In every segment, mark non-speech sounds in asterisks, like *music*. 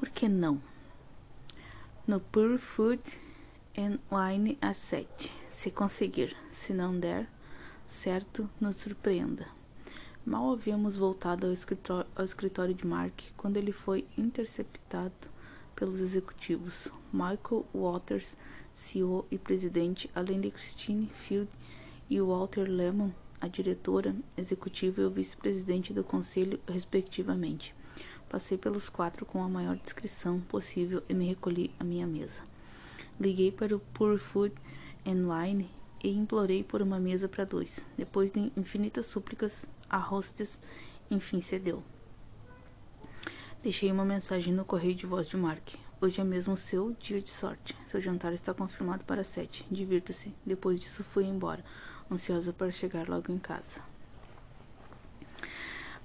Por que não? No Pure Food and Wine às sete. Se conseguir, se não der, certo, nos surpreenda. Mal havíamos voltado ao escritório, ao escritório de Mark quando ele foi interceptado pelos executivos Michael Waters, CEO e presidente, além de Christine Field e Walter Lemon, a diretora executiva e o vice-presidente do conselho, respectivamente. Passei pelos quatro com a maior discrição possível e me recolhi à minha mesa. Liguei para o Pure Food and Wine e implorei por uma mesa para dois. Depois de infinitas súplicas, a hostess enfim cedeu. Deixei uma mensagem no correio de voz de Mark. Hoje é mesmo seu dia de sorte. Seu jantar está confirmado para sete. Divirta-se. Depois disso fui embora, ansiosa para chegar logo em casa.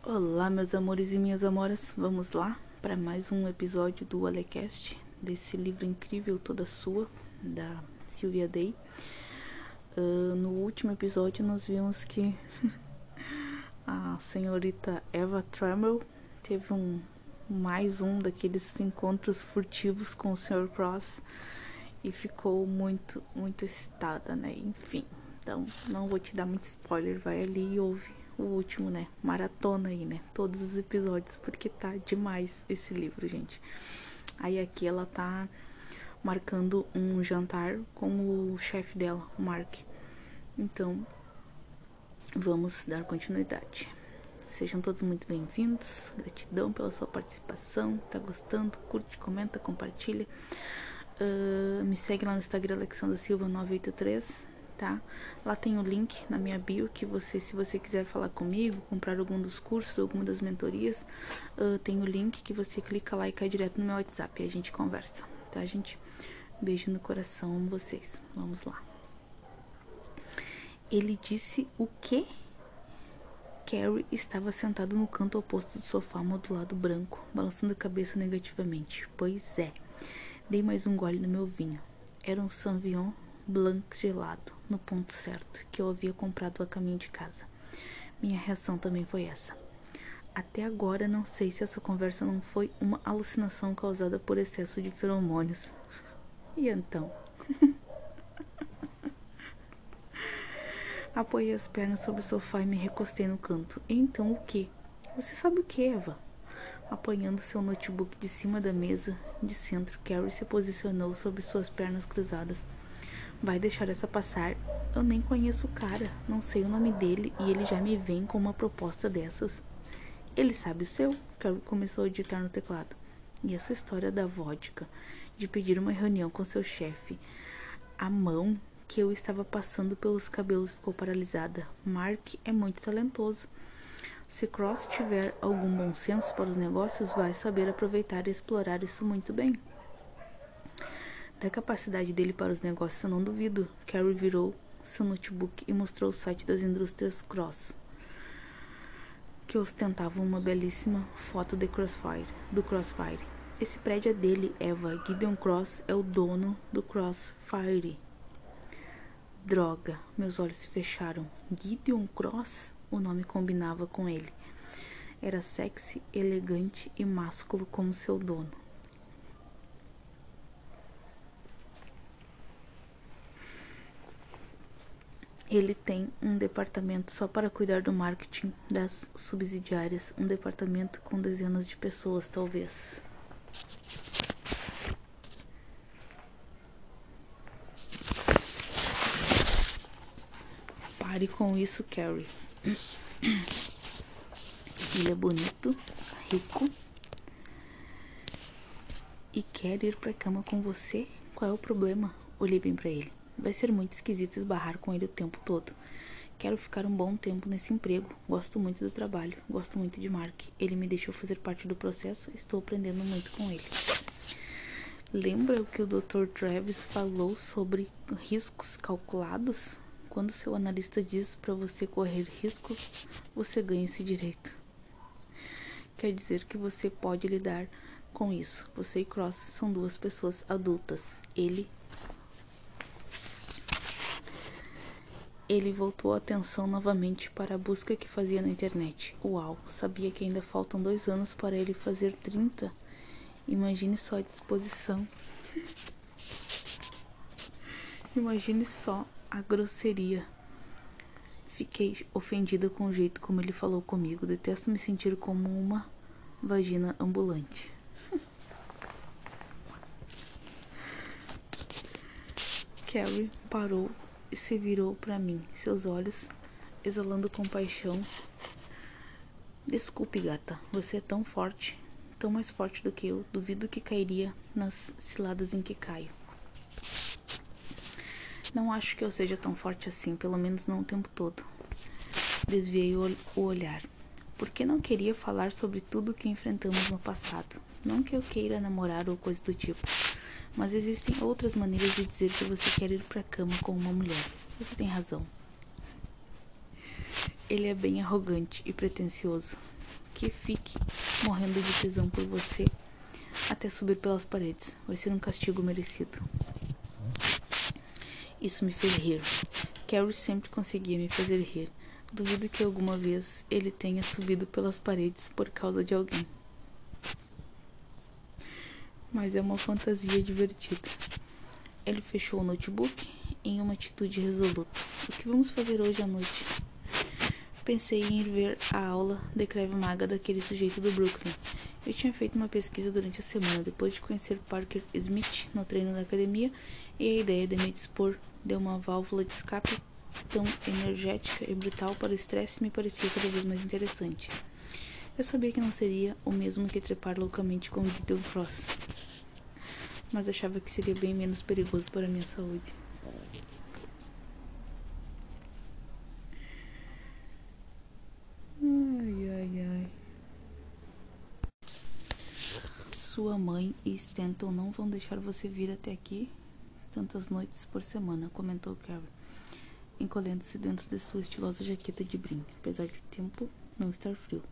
Olá, meus amores e minhas amoras. Vamos lá para mais um episódio do Alecast, desse livro incrível toda sua, da Sylvia Day. Uh, no último episódio nós vimos que *laughs* a senhorita Eva Trammell teve um mais um daqueles encontros furtivos com o Sr. Cross e ficou muito, muito excitada, né? Enfim, então não vou te dar muito spoiler, vai ali e ouve o último, né? Maratona aí, né? Todos os episódios, porque tá demais esse livro, gente. Aí aqui ela tá marcando um jantar com o chefe dela, o Mark. Então, vamos dar continuidade. Sejam todos muito bem-vindos. Gratidão pela sua participação. Tá gostando? Curte, comenta, compartilha. Uh, me segue lá no Instagram Alexandra Silva 983, tá? Lá tem o link na minha bio que você, se você quiser falar comigo, comprar algum dos cursos, alguma das mentorias, uh, tem o link que você clica lá e cai direto no meu WhatsApp e a gente conversa, tá, gente? Beijo no coração vocês. Vamos lá. Ele disse o quê? Carrie estava sentado no canto oposto do sofá modulado branco, balançando a cabeça negativamente. Pois é. Dei mais um gole no meu vinho. Era um Sauvignon Blanc gelado, no ponto certo, que eu havia comprado a caminho de casa. Minha reação também foi essa. Até agora não sei se essa conversa não foi uma alucinação causada por excesso de feromônios. E então? *laughs* Apoiei as pernas sobre o sofá e me recostei no canto. Então o que? Você sabe o que, Eva? Apanhando seu notebook de cima da mesa de centro, Carrie se posicionou sobre suas pernas cruzadas. Vai deixar essa passar? Eu nem conheço o cara, não sei o nome dele e ele já me vem com uma proposta dessas. Ele sabe o seu? Carrie começou a digitar no teclado. E essa história da vodka, de pedir uma reunião com seu chefe. A mão que eu estava passando pelos cabelos ficou paralisada. Mark é muito talentoso. Se Cross tiver algum bom senso para os negócios, vai saber aproveitar e explorar isso muito bem. Da capacidade dele para os negócios, eu não duvido. Carrie virou seu notebook e mostrou o site das indústrias Cross, que ostentava uma belíssima foto de Crossfire, do Crossfire. Esse prédio é dele, Eva. Gideon Cross é o dono do Crossfire. Droga, meus olhos se fecharam. Gideon Cross? O nome combinava com ele. Era sexy, elegante e másculo como seu dono. Ele tem um departamento só para cuidar do marketing das subsidiárias, um departamento com dezenas de pessoas, talvez. Pare com isso, Carrie. Ele é bonito, rico e quer ir pra cama com você? Qual é o problema? Olhei bem para ele. Vai ser muito esquisito esbarrar com ele o tempo todo. Quero ficar um bom tempo nesse emprego. Gosto muito do trabalho. Gosto muito de Mark. Ele me deixou fazer parte do processo. Estou aprendendo muito com ele. Lembra o que o Dr. Travis falou sobre riscos calculados? Quando seu analista diz para você correr riscos, você ganha esse direito. Quer dizer que você pode lidar com isso. Você e Cross são duas pessoas adultas. Ele Ele voltou a atenção novamente para a busca que fazia na internet. Uau, sabia que ainda faltam dois anos para ele fazer 30 Imagine só a disposição. *laughs* Imagine só a grosseria. Fiquei ofendida com o jeito como ele falou comigo. Detesto me sentir como uma vagina ambulante. *laughs* Carrie parou se virou para mim, seus olhos exalando compaixão. Desculpe, gata, você é tão forte, tão mais forte do que eu. Duvido que cairia nas ciladas em que caio. Não acho que eu seja tão forte assim, pelo menos não o tempo todo. Desviei o, o olhar, porque não queria falar sobre tudo o que enfrentamos no passado. Não que eu queira namorar ou coisa do tipo, mas existem outras maneiras de dizer que você quer ir para cama com uma mulher. Você tem razão. Ele é bem arrogante e pretensioso. Que fique morrendo de tesão por você até subir pelas paredes. Vai ser um castigo merecido. Isso me fez rir. Carrie sempre conseguia me fazer rir. Duvido que alguma vez ele tenha subido pelas paredes por causa de alguém. Mas é uma fantasia divertida. Ele fechou o notebook em uma atitude resoluta. O que vamos fazer hoje à noite? Pensei em ir ver a aula de Krav Maga daquele sujeito do Brooklyn. Eu tinha feito uma pesquisa durante a semana, depois de conhecer Parker Smith no treino da academia, e a ideia de me dispor de uma válvula de escape tão energética e brutal para o estresse me parecia cada vez mais interessante. Eu sabia que não seria o mesmo que trepar loucamente com Gideon Cross, mas achava que seria bem menos perigoso para a minha saúde. Ai, ai, ai. Sua mãe e Stanton não vão deixar você vir até aqui tantas noites por semana, comentou Carrie, encolhendo-se dentro de sua estilosa jaqueta de brim, apesar de o tempo não estar frio.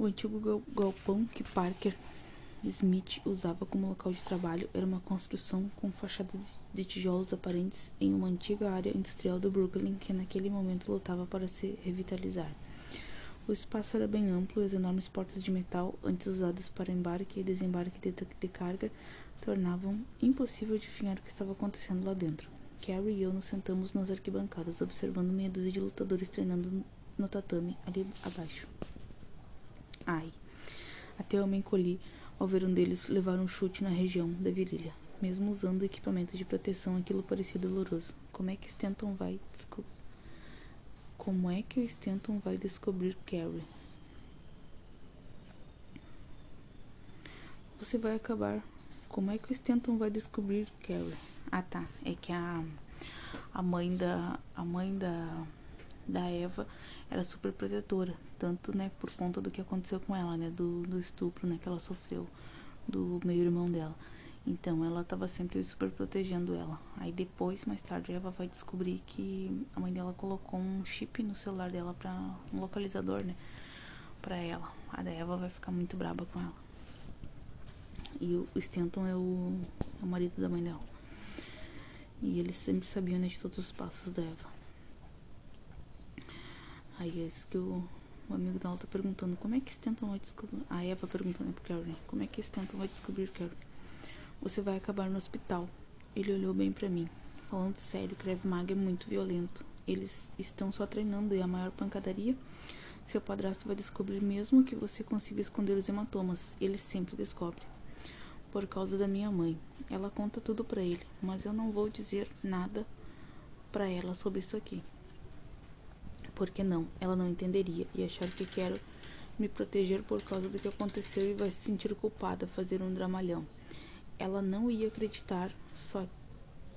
O antigo galpão que Parker Smith usava como local de trabalho era uma construção com fachada de tijolos aparentes em uma antiga área industrial do Brooklyn que naquele momento lutava para se revitalizar. O espaço era bem amplo e as enormes portas de metal, antes usadas para embarque e desembarque de, de carga, tornavam impossível adivinhar o que estava acontecendo lá dentro. Carrie e eu nos sentamos nas arquibancadas, observando meia dúzia de lutadores treinando no tatame, ali abaixo. Ai! Até eu me encolhi ao ver um deles levar um chute na região da virilha. Mesmo usando equipamento de proteção, aquilo parecia doloroso. Como é que Stanton vai desculpa como é que o Stanton vai descobrir Carrie? Você vai acabar. Como é que o Stanton vai descobrir Carrie? Ah, tá. É que a a mãe da a mãe da da Eva era super protetora, tanto, né, por conta do que aconteceu com ela, né, do, do estupro, né, que ela sofreu do meio-irmão dela. Então ela estava sempre super protegendo ela. Aí depois, mais tarde, a Eva vai descobrir que a mãe dela colocou um chip no celular dela para um localizador, né? Pra ela. A Eva vai ficar muito braba com ela. E o Stanton é o, é o marido da mãe dela. E eles sempre sabiam né, de todos os passos da Eva. Aí é isso que o, o amigo dela tá perguntando, como é que Stanton vai descobrir. A Eva perguntando pro Carrie, como é que Stanton vai descobrir Carrie? Você vai acabar no hospital. Ele olhou bem para mim. Falando sério, Krav Maga é muito violento. Eles estão só treinando e a maior pancadaria. Seu padrasto vai descobrir mesmo que você consiga esconder os hematomas. Ele sempre descobre. Por causa da minha mãe. Ela conta tudo para ele, mas eu não vou dizer nada para ela sobre isso aqui. Porque não, ela não entenderia e achar que quero me proteger por causa do que aconteceu e vai se sentir culpada, fazer um dramalhão ela não ia acreditar só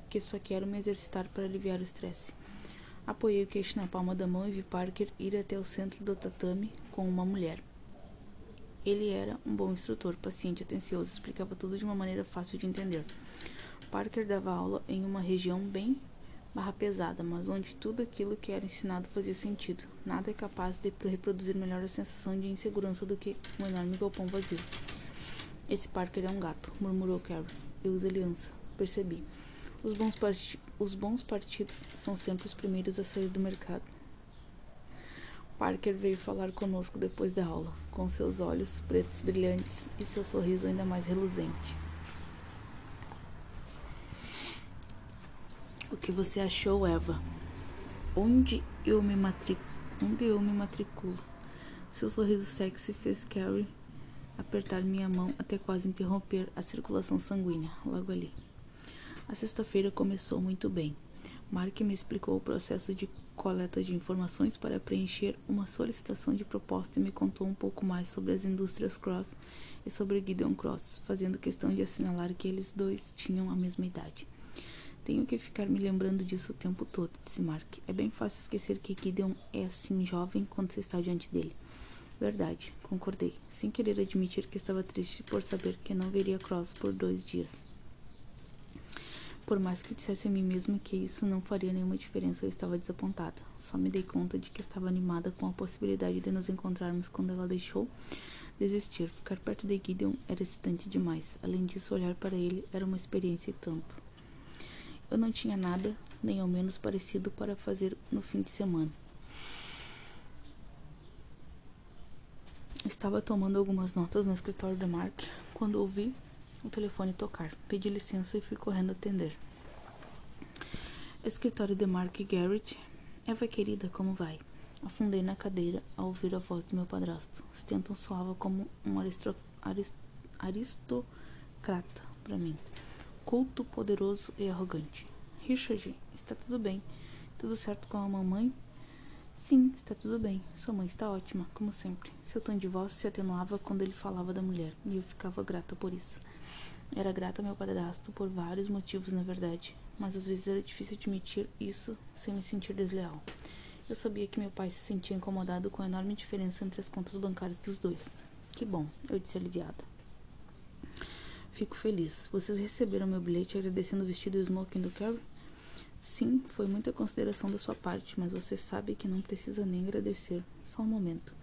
que só quero me exercitar para aliviar o estresse. Apoiei o queixo na palma da mão e vi Parker ir até o centro do tatame com uma mulher. Ele era um bom instrutor, paciente atencioso, explicava tudo de uma maneira fácil de entender. Parker dava aula em uma região bem barra pesada, mas onde tudo aquilo que era ensinado fazia sentido. Nada é capaz de reproduzir melhor a sensação de insegurança do que um enorme galpão vazio. Esse Parker é um gato, murmurou Carrie. Eu uso aliança. Percebi. Os bons, os bons partidos são sempre os primeiros a sair do mercado. Parker veio falar conosco depois da aula, com seus olhos pretos brilhantes e seu sorriso ainda mais reluzente. Que você achou, Eva? Onde eu me matriculo? Onde eu me matriculo? Seu sorriso sexy fez Carrie apertar minha mão até quase interromper a circulação sanguínea, logo ali. A sexta-feira começou muito bem. Mark me explicou o processo de coleta de informações para preencher uma solicitação de proposta e me contou um pouco mais sobre as indústrias Cross e sobre Gideon Cross, fazendo questão de assinalar que eles dois tinham a mesma idade. Tenho que ficar me lembrando disso o tempo todo, disse Mark. É bem fácil esquecer que Gideon é assim jovem quando você está diante dele. Verdade, concordei, sem querer admitir que estava triste por saber que não veria Cross por dois dias. Por mais que dissesse a mim mesmo que isso não faria nenhuma diferença, eu estava desapontada. Só me dei conta de que estava animada com a possibilidade de nos encontrarmos quando ela deixou desistir. Ficar perto de Gideon era excitante demais. Além disso, olhar para ele era uma experiência e tanto. Eu não tinha nada, nem ao menos parecido, para fazer no fim de semana. Estava tomando algumas notas no escritório de Mark quando ouvi o telefone tocar. Pedi licença e fui correndo atender. Escritório de Mark Garrett. Eva querida, como vai? Afundei na cadeira ao ouvir a voz do meu padrasto. Stanton soava como um arist, aristocrata para mim. Culto, poderoso e arrogante. Richard, está tudo bem? Tudo certo com a mamãe? Sim, está tudo bem. Sua mãe está ótima, como sempre. Seu tom de voz se atenuava quando ele falava da mulher, e eu ficava grata por isso. Era grata ao meu padrasto por vários motivos, na verdade, mas às vezes era difícil admitir isso sem me sentir desleal. Eu sabia que meu pai se sentia incomodado com a enorme diferença entre as contas bancárias dos dois. Que bom, eu disse aliviada. Fico feliz. Vocês receberam meu bilhete agradecendo o vestido e o smoking do Carrie? Sim, foi muita consideração da sua parte, mas você sabe que não precisa nem agradecer. Só um momento.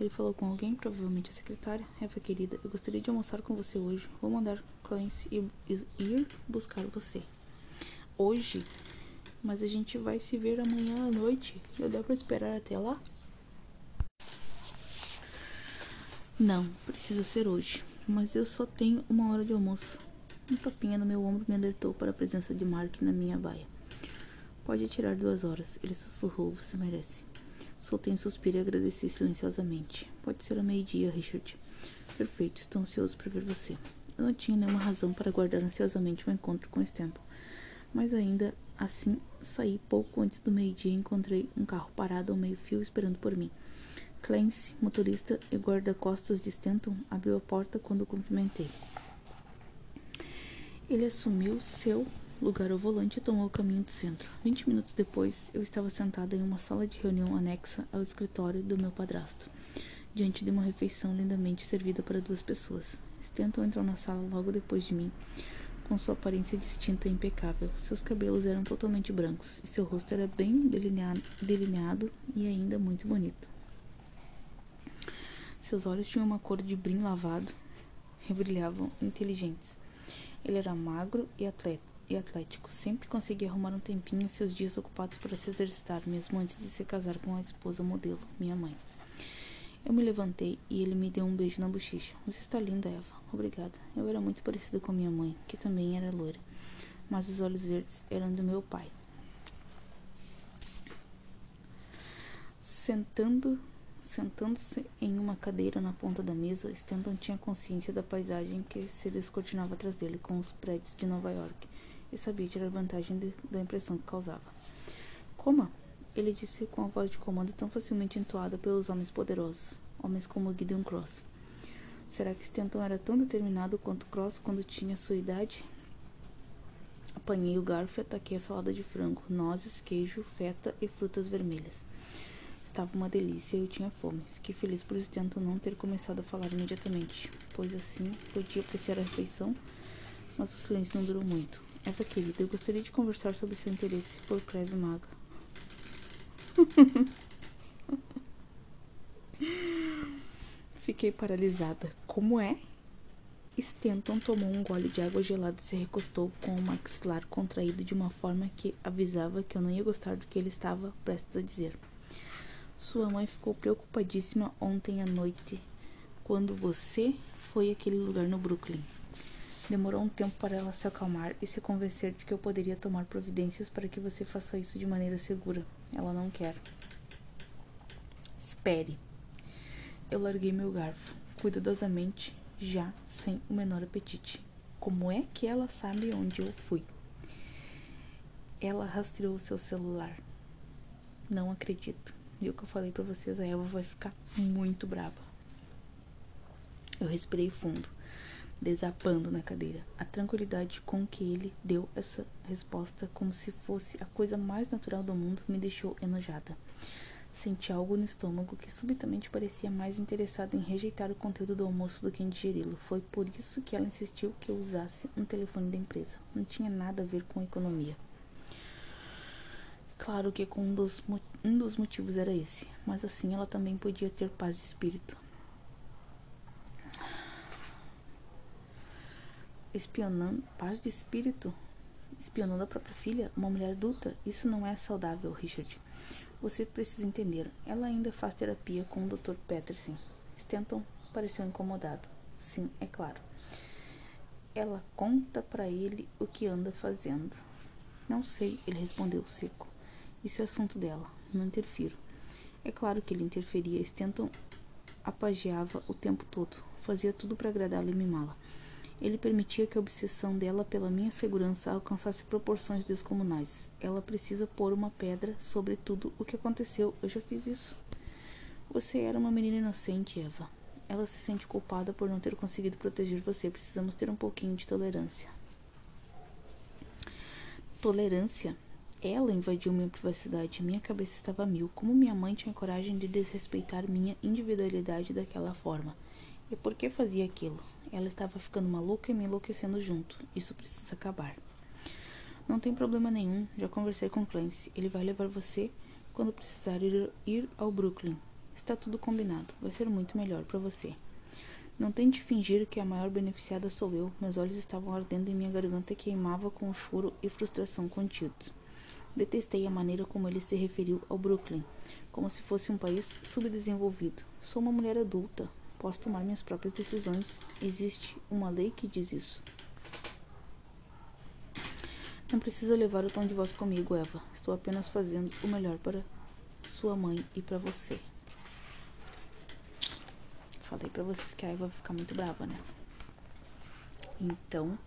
Ele falou com alguém, provavelmente a secretária. Eva querida, eu gostaria de almoçar com você hoje. Vou mandar Clancy ir buscar você. Hoje? Mas a gente vai se ver amanhã à noite. Eu dá pra esperar até lá? Não, precisa ser hoje. Mas eu só tenho uma hora de almoço. Um tapinha no meu ombro me alertou para a presença de Mark na minha baia. Pode tirar duas horas, ele sussurrou, você merece. Soltei um suspiro e agradeci silenciosamente. Pode ser ao meio-dia, Richard. Perfeito, estou ansioso para ver você. Eu não tinha nenhuma razão para aguardar ansiosamente o um encontro com Stanton. Mas ainda assim, saí pouco antes do meio-dia e encontrei um carro parado ao meio-fio esperando por mim. Clancy, motorista e guarda-costas de Stanton, abriu a porta quando o cumprimentei. Ele assumiu seu lugar ao volante e tomou o caminho do centro. Vinte minutos depois, eu estava sentada em uma sala de reunião anexa ao escritório do meu padrasto, diante de uma refeição lindamente servida para duas pessoas. Stanton entrou na sala logo depois de mim, com sua aparência distinta e impecável. Seus cabelos eram totalmente brancos e seu rosto era bem delineado, delineado e ainda muito bonito. Seus olhos tinham uma cor de brim lavado e brilhavam inteligentes. Ele era magro e atleta e atlético. Sempre conseguia arrumar um tempinho em seus dias ocupados para se exercitar, mesmo antes de se casar com a esposa modelo, minha mãe. Eu me levantei e ele me deu um beijo na bochecha. Você está linda, Eva. Obrigada. Eu era muito parecida com minha mãe, que também era loira, mas os olhos verdes eram do meu pai. Sentando Sentando-se em uma cadeira na ponta da mesa, Stanton tinha consciência da paisagem que se descortinava atrás dele com os prédios de Nova York e sabia tirar vantagem de, da impressão que causava. Coma, ele disse com a voz de comando tão facilmente entoada pelos homens poderosos, homens como Gideon Cross. Será que Stanton era tão determinado quanto Cross quando tinha sua idade? Apanhei o garfo e ataquei a salada de frango, nozes, queijo, feta e frutas vermelhas. Estava uma delícia e eu tinha fome. Fiquei feliz por Stanton não ter começado a falar imediatamente, pois assim podia apreciar a refeição, mas o silêncio não durou muito. Eva querida, eu gostaria de conversar sobre seu interesse por Creve Maga. *laughs* Fiquei paralisada. Como é? Stanton tomou um gole de água gelada e se recostou com o maxilar contraído de uma forma que avisava que eu não ia gostar do que ele estava prestes a dizer. Sua mãe ficou preocupadíssima ontem à noite, quando você foi àquele lugar no Brooklyn. Demorou um tempo para ela se acalmar e se convencer de que eu poderia tomar providências para que você faça isso de maneira segura. Ela não quer. Espere. Eu larguei meu garfo, cuidadosamente, já sem o menor apetite. Como é que ela sabe onde eu fui? Ela rastreou seu celular. Não acredito. Viu que eu falei para vocês? A Eva vai ficar muito brava. Eu respirei fundo, desabando na cadeira. A tranquilidade com que ele deu essa resposta, como se fosse a coisa mais natural do mundo, me deixou enojada. Senti algo no estômago que subitamente parecia mais interessado em rejeitar o conteúdo do almoço do que em digeri-lo. Foi por isso que ela insistiu que eu usasse um telefone da empresa. Não tinha nada a ver com economia. Claro que um dos, um dos motivos era esse, mas assim ela também podia ter paz de espírito. Espionando, paz de espírito? Espionando a própria filha, uma mulher adulta? Isso não é saudável, Richard. Você precisa entender. Ela ainda faz terapia com o Dr. Peterson. Stanton pareceu incomodado. Sim, é claro. Ela conta para ele o que anda fazendo. Não sei, ele respondeu seco. Isso é assunto dela. Não interfiro. É claro que ele interferia. Stanton apageava o tempo todo. Fazia tudo para agradá-la e mimá-la. Ele permitia que a obsessão dela pela minha segurança alcançasse proporções descomunais. Ela precisa pôr uma pedra sobre tudo o que aconteceu. Eu já fiz isso. Você era uma menina inocente, Eva. Ela se sente culpada por não ter conseguido proteger você. Precisamos ter um pouquinho de tolerância. Tolerância? Ela invadiu minha privacidade. Minha cabeça estava mil. Como minha mãe tinha coragem de desrespeitar minha individualidade daquela forma? E por que fazia aquilo? Ela estava ficando maluca e me enlouquecendo junto. Isso precisa acabar. Não tem problema nenhum. Já conversei com Clancy. Ele vai levar você quando precisar ir, ir ao Brooklyn. Está tudo combinado. Vai ser muito melhor para você. Não tente fingir que a maior beneficiada sou eu. Meus olhos estavam ardendo e minha garganta queimava com choro e frustração contidos. Detestei a maneira como ele se referiu ao Brooklyn, como se fosse um país subdesenvolvido. Sou uma mulher adulta, posso tomar minhas próprias decisões. Existe uma lei que diz isso. Não precisa levar o tom de voz comigo, Eva. Estou apenas fazendo o melhor para sua mãe e para você. Falei para vocês que a Eva vai ficar muito brava, né? Então,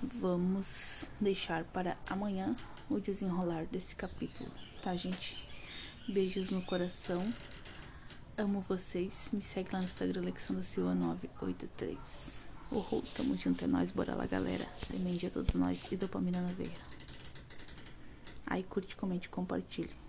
vamos deixar para amanhã o desenrolar desse capítulo, tá, gente? Beijos no coração. Amo vocês. Me segue lá no Instagram, Alexandra Silva 983. Uhul, tamo junto, é nóis, bora lá, galera. Semente a todos nós e dopamina na veia. Aí curte, comente, compartilhe.